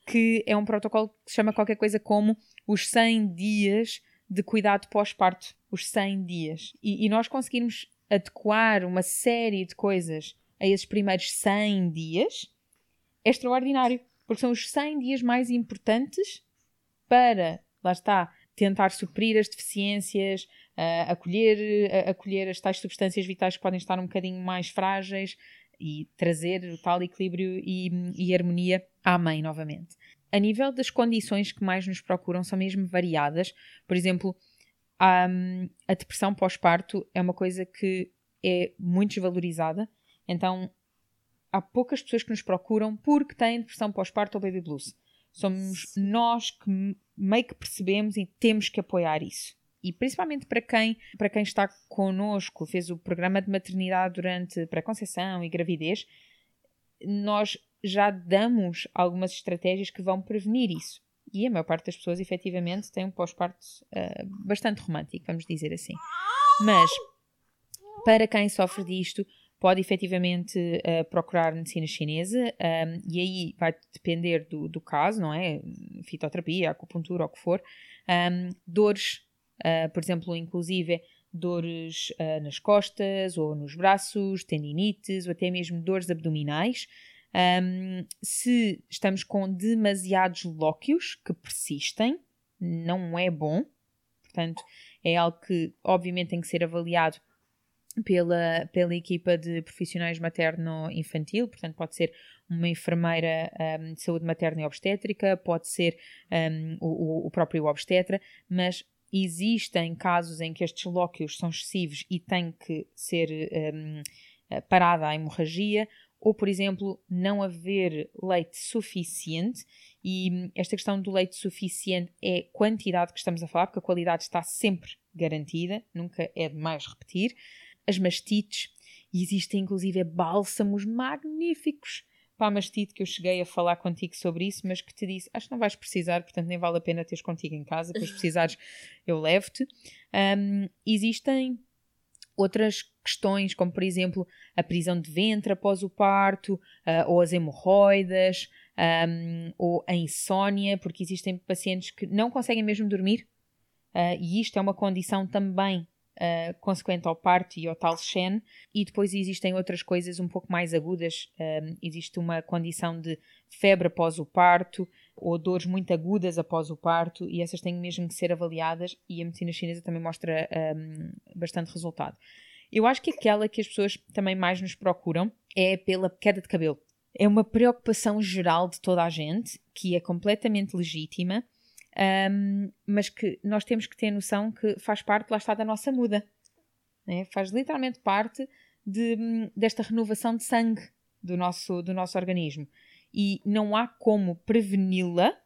A: que é um protocolo que se chama qualquer coisa como os 100 dias de cuidado pós-parto. Os 100 dias. E, e nós conseguimos adequar uma série de coisas a esses primeiros 100 dias é extraordinário, porque são os 100 dias mais importantes para, lá está, tentar suprir as deficiências, uh, acolher, uh, acolher as tais substâncias vitais que podem estar um bocadinho mais frágeis e trazer o tal equilíbrio e, e harmonia à mãe novamente. A nível das condições que mais nos procuram são mesmo variadas. Por exemplo, um, a depressão pós-parto é uma coisa que é muito desvalorizada, então há poucas pessoas que nos procuram porque têm depressão pós-parto ou baby blues. Somos nós que meio que percebemos e temos que apoiar isso. E principalmente para quem, para quem está connosco, fez o programa de maternidade durante pré-conceição e gravidez, nós já damos algumas estratégias que vão prevenir isso. E a maior parte das pessoas, efetivamente, tem um pós-parto uh, bastante romântico, vamos dizer assim. Mas, para quem sofre disto, pode efetivamente uh, procurar medicina chinesa um, e aí vai depender do, do, caso, não é? Fitoterapia, acupuntura, o que for. Um, dores, uh, por exemplo, inclusive dores uh, nas costas ou nos braços, tendinites ou até mesmo dores abdominais. Um, se estamos com demasiados lóquios que persistem, não é bom. Portanto, é algo que obviamente tem que ser avaliado pela, pela equipa de profissionais materno-infantil, portanto, pode ser uma enfermeira um, de saúde materna e obstétrica, pode ser um, o, o próprio obstetra, mas existem casos em que estes lóquios são excessivos e tem que ser um, parada a hemorragia, ou, por exemplo, não haver leite suficiente. E esta questão do leite suficiente é quantidade que estamos a falar, porque a qualidade está sempre garantida, nunca é demais repetir. As mastites, e existem inclusive bálsamos magníficos para a mastite que eu cheguei a falar contigo sobre isso, mas que te disse, acho que não vais precisar, portanto nem vale a pena teres contigo em casa, depois <laughs> precisares eu levo-te. Um, existem outras questões, como por exemplo a prisão de ventre após o parto, uh, ou as hemorroidas, um, ou a insónia, porque existem pacientes que não conseguem mesmo dormir, uh, e isto é uma condição também uh, consequente ao parto e ao tal Shen, e depois existem outras coisas um pouco mais agudas. Um, existe uma condição de febre após o parto, ou dores muito agudas após o parto, e essas têm mesmo que ser avaliadas, e a medicina chinesa também mostra um, bastante resultado. Eu acho que aquela que as pessoas também mais nos procuram é pela queda de cabelo. É uma preocupação geral de toda a gente, que é completamente legítima, um, mas que nós temos que ter noção que faz parte, lá está, da nossa muda. Né? Faz literalmente parte de, desta renovação de sangue do nosso, do nosso organismo. E não há como preveni-la,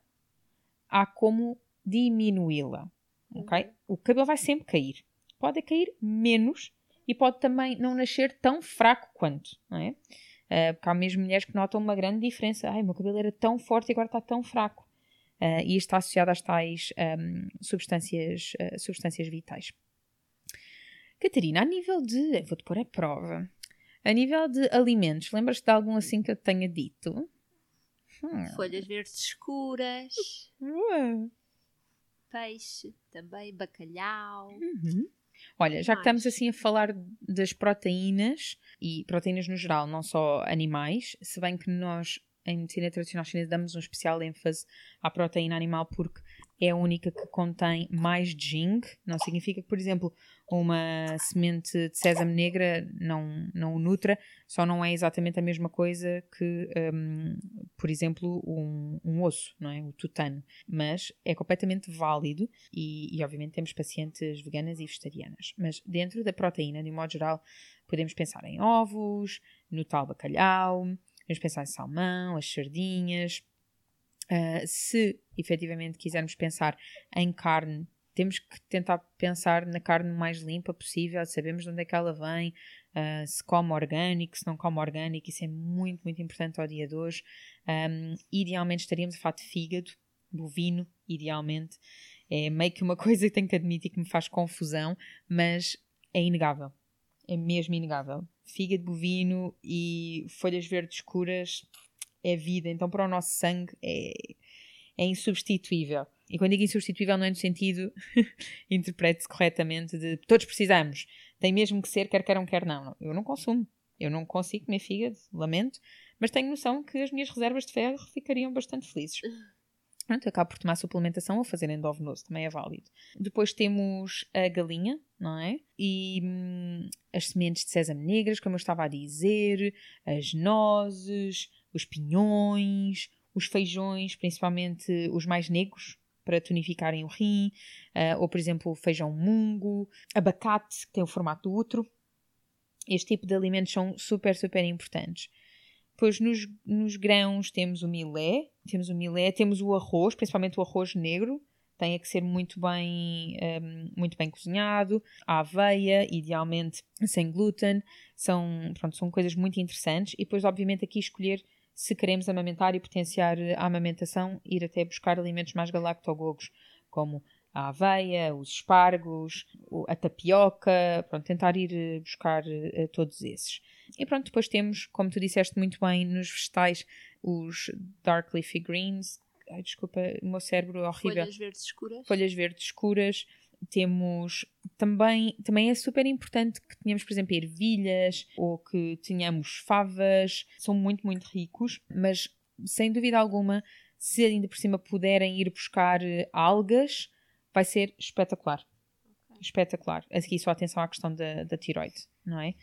A: há como diminuí-la. Okay? Uhum. O cabelo vai sempre cair. Pode cair menos e pode também não nascer tão fraco quanto. Não é? Uh, porque há mesmo mulheres que notam uma grande diferença. Ai, meu cabelo era tão forte e agora está tão fraco. Uh, e está associado às tais um, substâncias, uh, substâncias vitais. Catarina, a nível de. Vou-te pôr a prova. A nível de alimentos, lembras-te de algum assim que eu tenha dito?
B: Hum. Folhas verdes escuras. Peixe, também bacalhau.
A: Uhum. Olha, já que estamos assim a falar das proteínas e proteínas no geral, não só animais, se bem que nós em medicina tradicional chinesa damos um especial ênfase à proteína animal porque é a única que contém mais Jing. Não significa que, por exemplo, uma semente de sésamo negra não, não o nutra, só não é exatamente a mesma coisa que, um, por exemplo, um, um, osso, não é? O tutano. Mas é completamente válido e, e, obviamente, temos pacientes veganas e vegetarianas. Mas dentro da proteína, de um modo geral, podemos pensar em ovos, no tal bacalhau, Vamos pensar em salmão, as sardinhas. Uh, se efetivamente quisermos pensar em carne, temos que tentar pensar na carne mais limpa possível, sabemos de onde é que ela vem, uh, se come orgânico, se não come orgânico, isso é muito, muito importante ao dia de hoje. Um, idealmente estaríamos a falar de fígado, bovino, idealmente. É meio que uma <laughs> coisa que tenho que admitir que me faz confusão, mas é inegável. É mesmo inegável fígado bovino e folhas verdes escuras é vida. Então, para o nosso sangue é, é insubstituível. E quando digo insubstituível, não é no sentido, <laughs> interprete-se corretamente, de todos precisamos, tem mesmo que ser, quer queiram, quer não. Eu não consumo. Eu não consigo comer fígado, lamento, mas tenho noção que as minhas reservas de ferro ficariam bastante felizes. <laughs> Pronto, acabo por tomar suplementação ou fazer endovenoso, também é válido. Depois temos a galinha, não é? E hum, as sementes de sésamo negras, como eu estava a dizer, as nozes, os pinhões, os feijões, principalmente os mais negros, para tonificarem o rim, uh, ou por exemplo feijão mungo, abacate, que tem o formato do útero. Este tipo de alimentos são super, super importantes. Depois nos, nos grãos temos o milé, temos o milé, temos o arroz, principalmente o arroz negro, tem que ser muito bem, um, muito bem cozinhado, a aveia, idealmente sem glúten, são, pronto, são coisas muito interessantes. E depois, obviamente, aqui escolher se queremos amamentar e potenciar a amamentação, ir até buscar alimentos mais galactogogos, como a aveia, os espargos, a tapioca, pronto, tentar ir eh, buscar uh, todos esses. E pronto, depois temos, como tu disseste muito bem, nos vegetais, os dark leafy greens. Ai, desculpa, o meu cérebro é horrível.
B: Folhas verdes escuras.
A: Folhas verdes escuras. Temos também, também é super importante que tenhamos, por exemplo, ervilhas ou que tenhamos favas. São muito, muito ricos, mas sem dúvida alguma, se ainda por cima puderem ir buscar eh, algas, vai ser espetacular. Okay. Espetacular. Aqui só atenção à questão da, da tiroide, não é?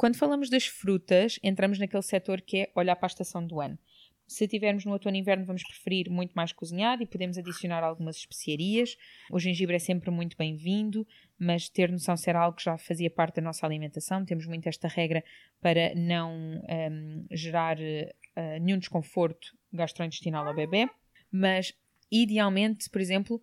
A: Quando falamos das frutas, entramos naquele setor que é olhar para a estação do ano. Se tivermos no outono e inverno, vamos preferir muito mais cozinhar e podemos adicionar algumas especiarias. O gengibre é sempre muito bem-vindo, mas ter noção se era algo que já fazia parte da nossa alimentação. Temos muito esta regra para não um, gerar uh, nenhum desconforto gastrointestinal ao bebê. Mas, idealmente, por exemplo,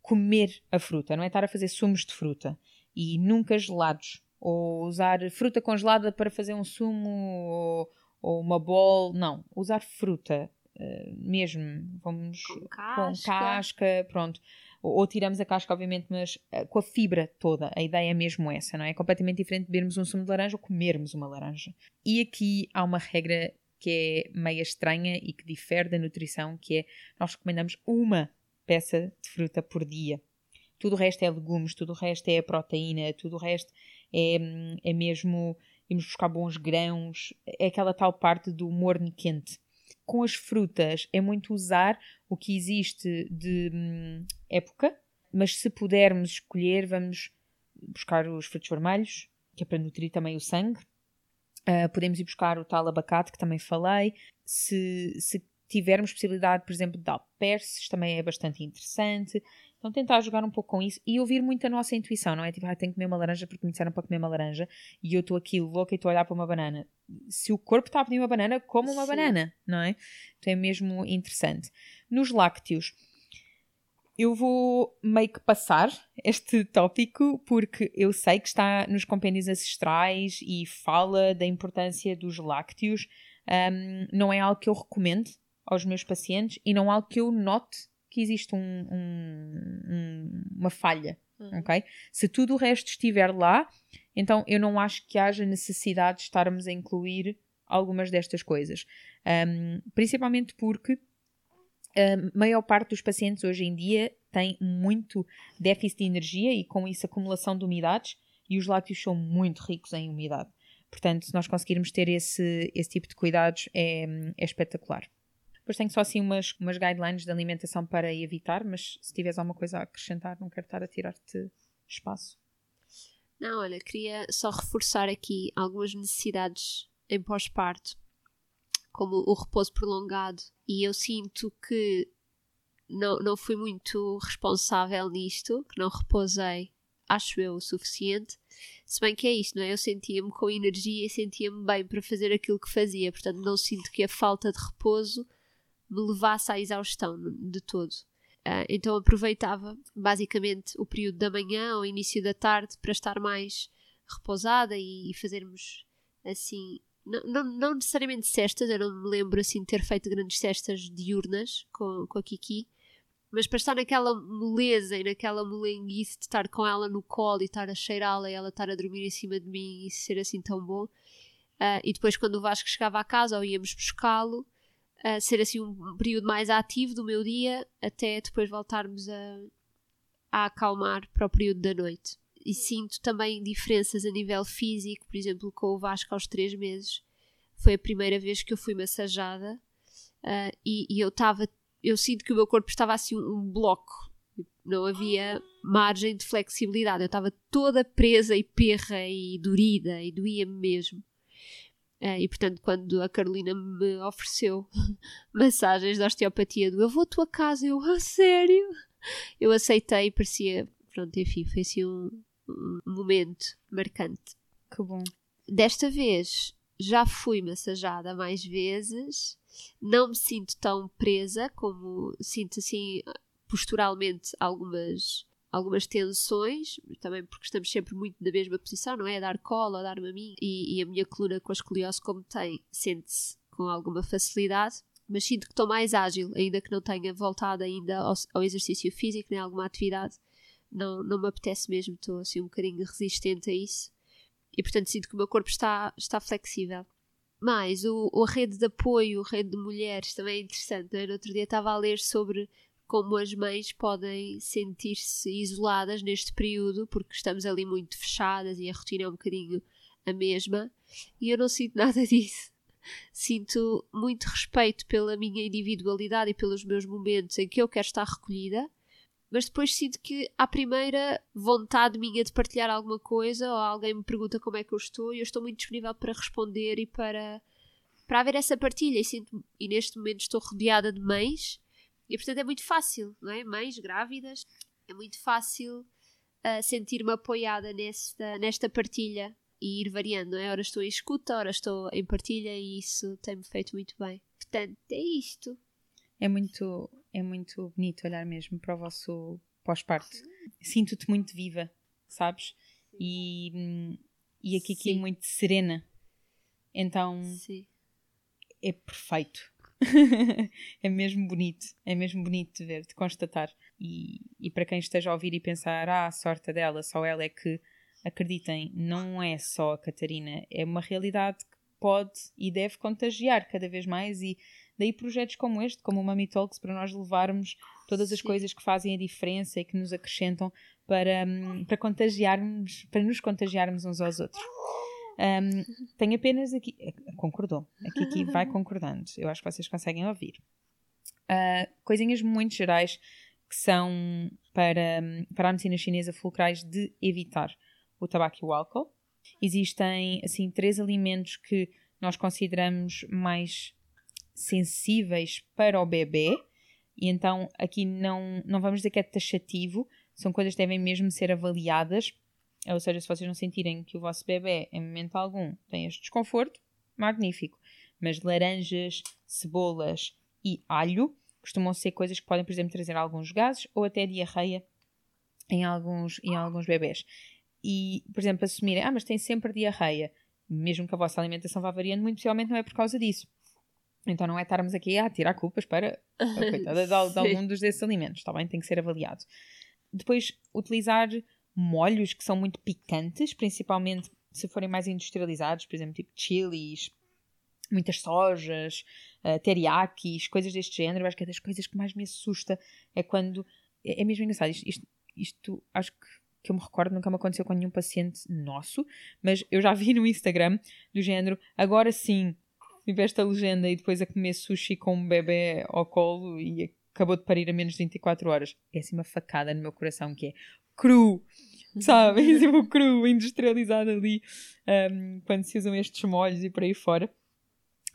A: comer a fruta, não é estar a fazer sumos de fruta e nunca gelados ou usar fruta congelada para fazer um sumo ou, ou uma bowl, não, usar fruta uh, mesmo, vamos
B: com casca.
A: com casca, pronto. Ou, ou, tiramos a casca, obviamente, mas uh, com a fibra toda. A ideia é mesmo essa, não é? É completamente diferente de bebermos um sumo de laranja ou comermos uma laranja. E aqui há uma regra que é meia estranha e que difere da nutrição, que é nós recomendamos uma peça de fruta por dia. Tudo o resto é legumes, tudo o resto é proteína, tudo o resto é, é mesmo irmos buscar bons grãos, é aquela tal parte do morno quente. Com as frutas é muito usar o que existe de hum, época, mas se pudermos escolher, vamos buscar os frutos vermelhos, que é para nutrir também o sangue. Uh, podemos ir buscar o tal abacate que também falei. Se, se tivermos possibilidade, por exemplo, de alperces, também é bastante interessante. Então tentar jogar um pouco com isso e ouvir muito a nossa intuição, não é? Tipo, ah, tenho que comer uma laranja porque me disseram para comer uma laranja e eu estou aqui louca e estou a olhar para uma banana. Se o corpo está a pedir uma banana, como uma Sim. banana, não é? Então é mesmo interessante. Nos lácteos, eu vou meio que passar este tópico porque eu sei que está nos compêndios ancestrais e fala da importância dos lácteos. Um, não é algo que eu recomendo aos meus pacientes e não é algo que eu note que existe um, um, uma falha, uhum. ok? Se tudo o resto estiver lá, então eu não acho que haja necessidade de estarmos a incluir algumas destas coisas. Um, principalmente porque a maior parte dos pacientes hoje em dia tem muito déficit de energia e com isso acumulação de umidades e os lácteos são muito ricos em umidade. Portanto, se nós conseguirmos ter esse, esse tipo de cuidados é, é espetacular. Depois tenho só assim umas, umas guidelines de alimentação para evitar, mas se tiveres alguma coisa a acrescentar, não quero estar a tirar-te espaço.
B: Não, olha, queria só reforçar aqui algumas necessidades em pós-parto, como o repouso prolongado, e eu sinto que não, não fui muito responsável nisto, que não repousei, acho eu, o suficiente. Se bem que é isto, não é? Eu sentia-me com energia e sentia-me bem para fazer aquilo que fazia, portanto, não sinto que a falta de repouso me levasse à exaustão de todo. Uh, então aproveitava basicamente o período da manhã ou início da tarde para estar mais repousada e, e fazermos assim. Não, não, não, necessariamente cestas, eu não me lembro assim de ter feito grandes cestas diurnas com, com a Kiki, mas para estar naquela moleza e naquela molenguice de estar com ela no colo e estar a cheirá-la e ela estar a dormir em cima de mim e ser assim tão bom. Uh, e depois, quando o Vasco chegava a casa ou íamos buscá-lo, ser assim um período mais ativo do meu dia até depois voltarmos a, a acalmar para o período da noite. E sinto também diferenças a nível físico, por exemplo, com o Vasco aos três meses. Foi a primeira vez que eu fui massajada uh, e, e, eu estava. Eu sinto que o meu corpo estava assim um, um bloco. Não havia margem de flexibilidade. Eu estava toda presa e perra e dorida e doía-me mesmo. Uh, e portanto, quando a Carolina me ofereceu <laughs> massagens de osteopatia do eu vou à tua casa, eu, a sério? Eu aceitei, parecia, pronto, enfim, foi assim um, um momento marcante.
A: Que bom.
B: Desta vez já fui massajada mais vezes, não me sinto tão presa como sinto assim posturalmente algumas algumas tensões, também porque estamos sempre muito na mesma posição, não é? A dar cola, a dar-me a mim, e, e, a minha coluna com a escoliose como tem, sente-se com alguma facilidade, mas sinto que estou mais ágil, ainda que não tenha voltado ainda ao, ao exercício físico, nem alguma atividade, não, não me apetece mesmo, estou assim um bocadinho resistente a isso, e portanto sinto que o meu corpo está, está flexível. Mais, o, a rede de apoio, a rede de mulheres, também é interessante. É? No outro dia estava a ler sobre como as mães podem sentir-se isoladas neste período, porque estamos ali muito fechadas e a rotina é um bocadinho a mesma, e eu não sinto <laughs> nada disso. Sinto muito respeito pela minha individualidade e pelos meus momentos em que eu quero estar recolhida, mas depois sinto que à primeira vontade minha de partilhar alguma coisa ou alguém me pergunta como é que eu estou e eu estou muito disponível para responder e para para haver essa partilha. E, sinto, e neste momento estou rodeada de mães, e portanto é muito fácil, não é? Mães grávidas, é muito fácil uh, sentir-me apoiada nesta, nesta partilha e ir variando, não é? Ora estou em escuta, ora estou em partilha e isso tem-me feito muito bem. Portanto, é isto.
A: É muito, é muito bonito olhar mesmo para o vosso pós-parto. Sinto-te muito viva, sabes? E, e aqui aqui é muito serena. Então
B: Sim.
A: é perfeito. <laughs> é mesmo bonito, é mesmo bonito de ver, de constatar. E, e para quem esteja a ouvir e pensar, ah, a sorte dela, só ela é que acreditem, não é só a Catarina, é uma realidade que pode e deve contagiar cada vez mais e daí projetos como este, como o Mami Talks, para nós levarmos todas as Sim. coisas que fazem a diferença e que nos acrescentam para, hum, para contagiarmos, para nos contagiarmos uns aos outros. Um, tenho apenas aqui, eh, concordou, aqui, vai concordando, eu acho que vocês conseguem ouvir. Uh, coisinhas muito gerais que são para, para a medicina chinesa fulcrais de evitar o tabaco e o álcool. Existem, assim, três alimentos que nós consideramos mais sensíveis para o bebê, e então aqui não, não vamos dizer que é taxativo, são coisas que devem mesmo ser avaliadas. Ou seja, se vocês não sentirem que o vosso bebê, em momento algum, tem este desconforto, magnífico. Mas laranjas, cebolas e alho costumam ser coisas que podem, por exemplo, trazer alguns gases ou até diarreia em alguns, em alguns bebés e, por exemplo, assumirem, ah, mas tem sempre diarreia, mesmo que a vossa alimentação vá variando, muito possivelmente não é por causa disso. Então não é estarmos aqui a tirar culpas para a <laughs> coitada de, de algum dos desses alimentos, está bem? Tem que ser avaliado. Depois, utilizar molhos que são muito picantes, principalmente se forem mais industrializados, por exemplo, tipo chilis, muitas sojas, uh, teriyakis, coisas deste género. Eu acho que é das coisas que mais me assusta é quando. É, é mesmo engraçado. Isto, isto, isto acho que que eu me recordo, nunca me aconteceu com nenhum paciente nosso, mas eu já vi no Instagram do género, agora sim, tive esta legenda e depois a comer sushi com um bebê ao colo e acabou de parir a menos de 24 horas. É assim uma facada no meu coração que é cru, sabe? <laughs> É assim, cru, industrializado ali, um, quando se usam estes molhos e por aí fora.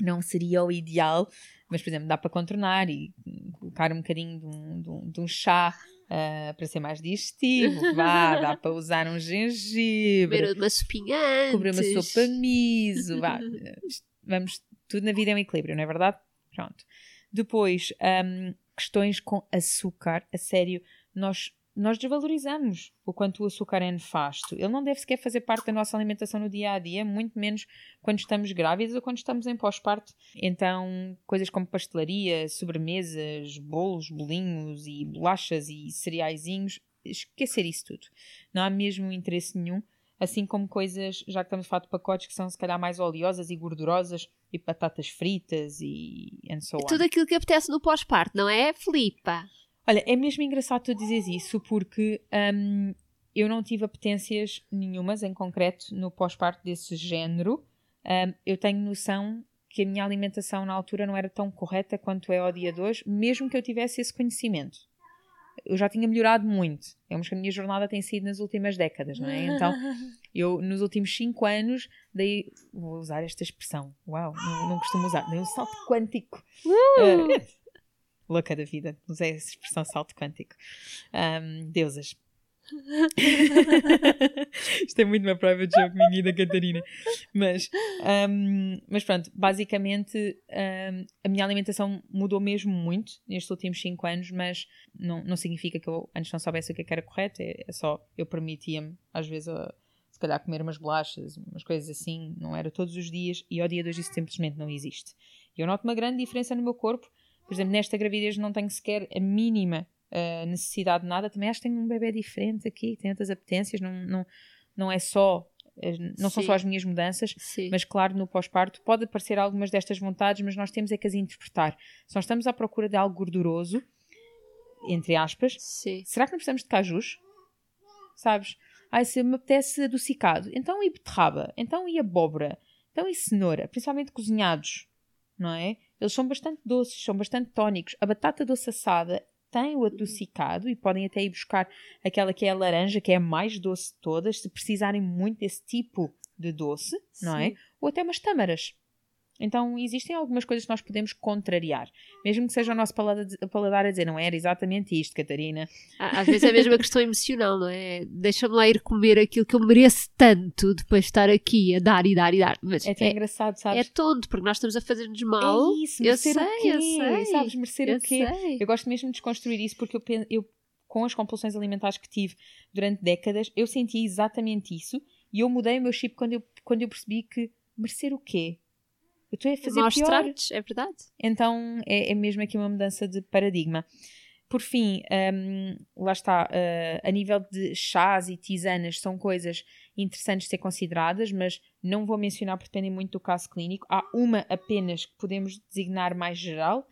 A: Não seria o ideal, mas por exemplo, dá para contornar e colocar um bocadinho de um, de um, de um chá Uh, para ser mais digestivo, <laughs> vá, dá para usar um gengibre,
B: comer uma sopinha antes,
A: comer uma sopa miso, vá, <laughs> vamos, tudo na vida é um equilíbrio, não é verdade? Pronto. Depois, um, questões com açúcar, a sério, nós nós desvalorizamos o quanto o açúcar é nefasto. Ele não deve sequer fazer parte da nossa alimentação no dia a dia, muito menos quando estamos grávidas ou quando estamos em pós-parto. Então, coisas como pastelaria, sobremesas, bolos, bolinhos e bolachas e cereaisinhos, esquecer isso tudo. Não há mesmo interesse nenhum. Assim como coisas, já que estamos a falar de pacotes que são se calhar mais oleosas e gordurosas, e batatas fritas e and so on.
B: Tudo aquilo que apetece no pós-parto, não é, Filipa?
A: Olha, é mesmo engraçado tu dizeres isso porque um, eu não tive apetências nenhumas em concreto no pós-parto desse género. Um, eu tenho noção que a minha alimentação na altura não era tão correta quanto é ao dia de hoje, mesmo que eu tivesse esse conhecimento. Eu já tinha melhorado muito. É que a minha jornada tem sido nas últimas décadas, não é? Então, <laughs> eu nos últimos 5 anos, daí vou usar esta expressão. Uau, não, não costumo usar. Dei um salto quântico. Uh! Uh, louca da vida, usei essa expressão salto quântico. Um, deusas. <laughs> Isto é muito uma private joke minha da Catarina. Mas, um, mas pronto, basicamente um, a minha alimentação mudou mesmo muito nestes últimos 5 anos, mas não, não significa que eu antes não soubesse o que, é era correto, é, é só eu permitia-me, às vezes, a, calhar comer umas bolachas, umas coisas assim, não era todos os dias, e ao dia de hoje isso simplesmente não existe. E eu noto uma grande diferença no meu corpo por exemplo, nesta gravidez não tenho sequer a mínima uh, necessidade de nada. Também acho que tenho um bebê diferente aqui, tem outras apetências, não, não, não é só. Eh, não Sim. são só as minhas mudanças, Sim. mas claro, no pós-parto pode aparecer algumas destas vontades, mas nós temos é que as interpretar. Se nós estamos à procura de algo gorduroso, entre aspas,
B: Sim.
A: será que não precisamos de cajus? Sabes? Ai, se me apetece adocicado, então e beterraba, então e abóbora, então e cenoura, principalmente cozinhados, não é? Eles são bastante doces, são bastante tónicos. A batata doce assada tem o adocicado e podem até ir buscar aquela que é a laranja, que é a mais doce de todas, se precisarem muito desse tipo de doce, Sim. não é? Ou até umas tâmaras. Então, existem algumas coisas que nós podemos contrariar, mesmo que seja o nosso paladar a dizer, não era exatamente isto, Catarina.
B: Às vezes é mesmo a questão <laughs> emocional, não é? Deixa-me lá ir comer aquilo que eu mereço tanto depois de estar aqui a dar e dar e dar.
A: Mas é até é, engraçado, sabes?
B: É tonto, porque nós estamos a fazer-nos mal.
A: É isso, eu sei, o quê? Eu sei, sabes, merecer eu o quê? Sei. Eu gosto mesmo de desconstruir isso porque eu, eu, com as compulsões alimentares que tive durante décadas, eu senti exatamente isso e eu mudei o meu chip quando eu, quando eu percebi que merecer o quê? Eu estou a fazer Maus pior.
B: tratos, é verdade.
A: Então é, é mesmo aqui uma mudança de paradigma. Por fim, um, lá está, uh, a nível de chás e tisanas são coisas interessantes de ser consideradas, mas não vou mencionar porque dependem muito do caso clínico. Há uma apenas que podemos designar mais geral,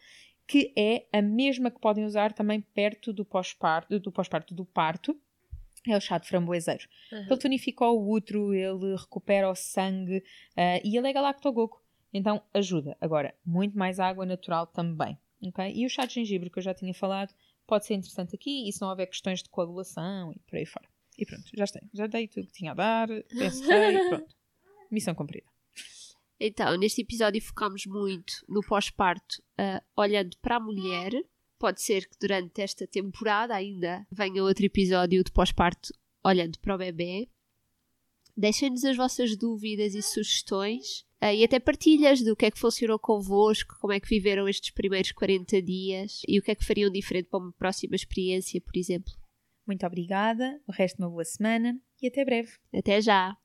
A: que é a mesma que podem usar também perto do pós-parto, do pós-parto do parto, é o chá de framboeseiro. Uhum. Ele tonifica o útero, ele recupera o sangue uh, e ele é galactogogo. Então ajuda. Agora, muito mais água natural também. Okay? E o chá de gengibre que eu já tinha falado pode ser interessante aqui e se não houver questões de coagulação e por aí fora. E pronto, já está. Já dei tudo que tinha a dar, pensei, <laughs> pronto. Missão cumprida.
B: Então, neste episódio focamos muito no pós-parto, uh, olhando para a mulher. Pode ser que durante esta temporada ainda venha outro episódio de pós-parto olhando para o bebê. Deixem-nos as vossas dúvidas e sugestões Uh, e até partilhas do que é que funcionou convosco, como é que viveram estes primeiros 40 dias e o que é que fariam diferente para uma próxima experiência, por exemplo.
A: Muito obrigada, o resto de uma boa semana e até breve.
B: Até já!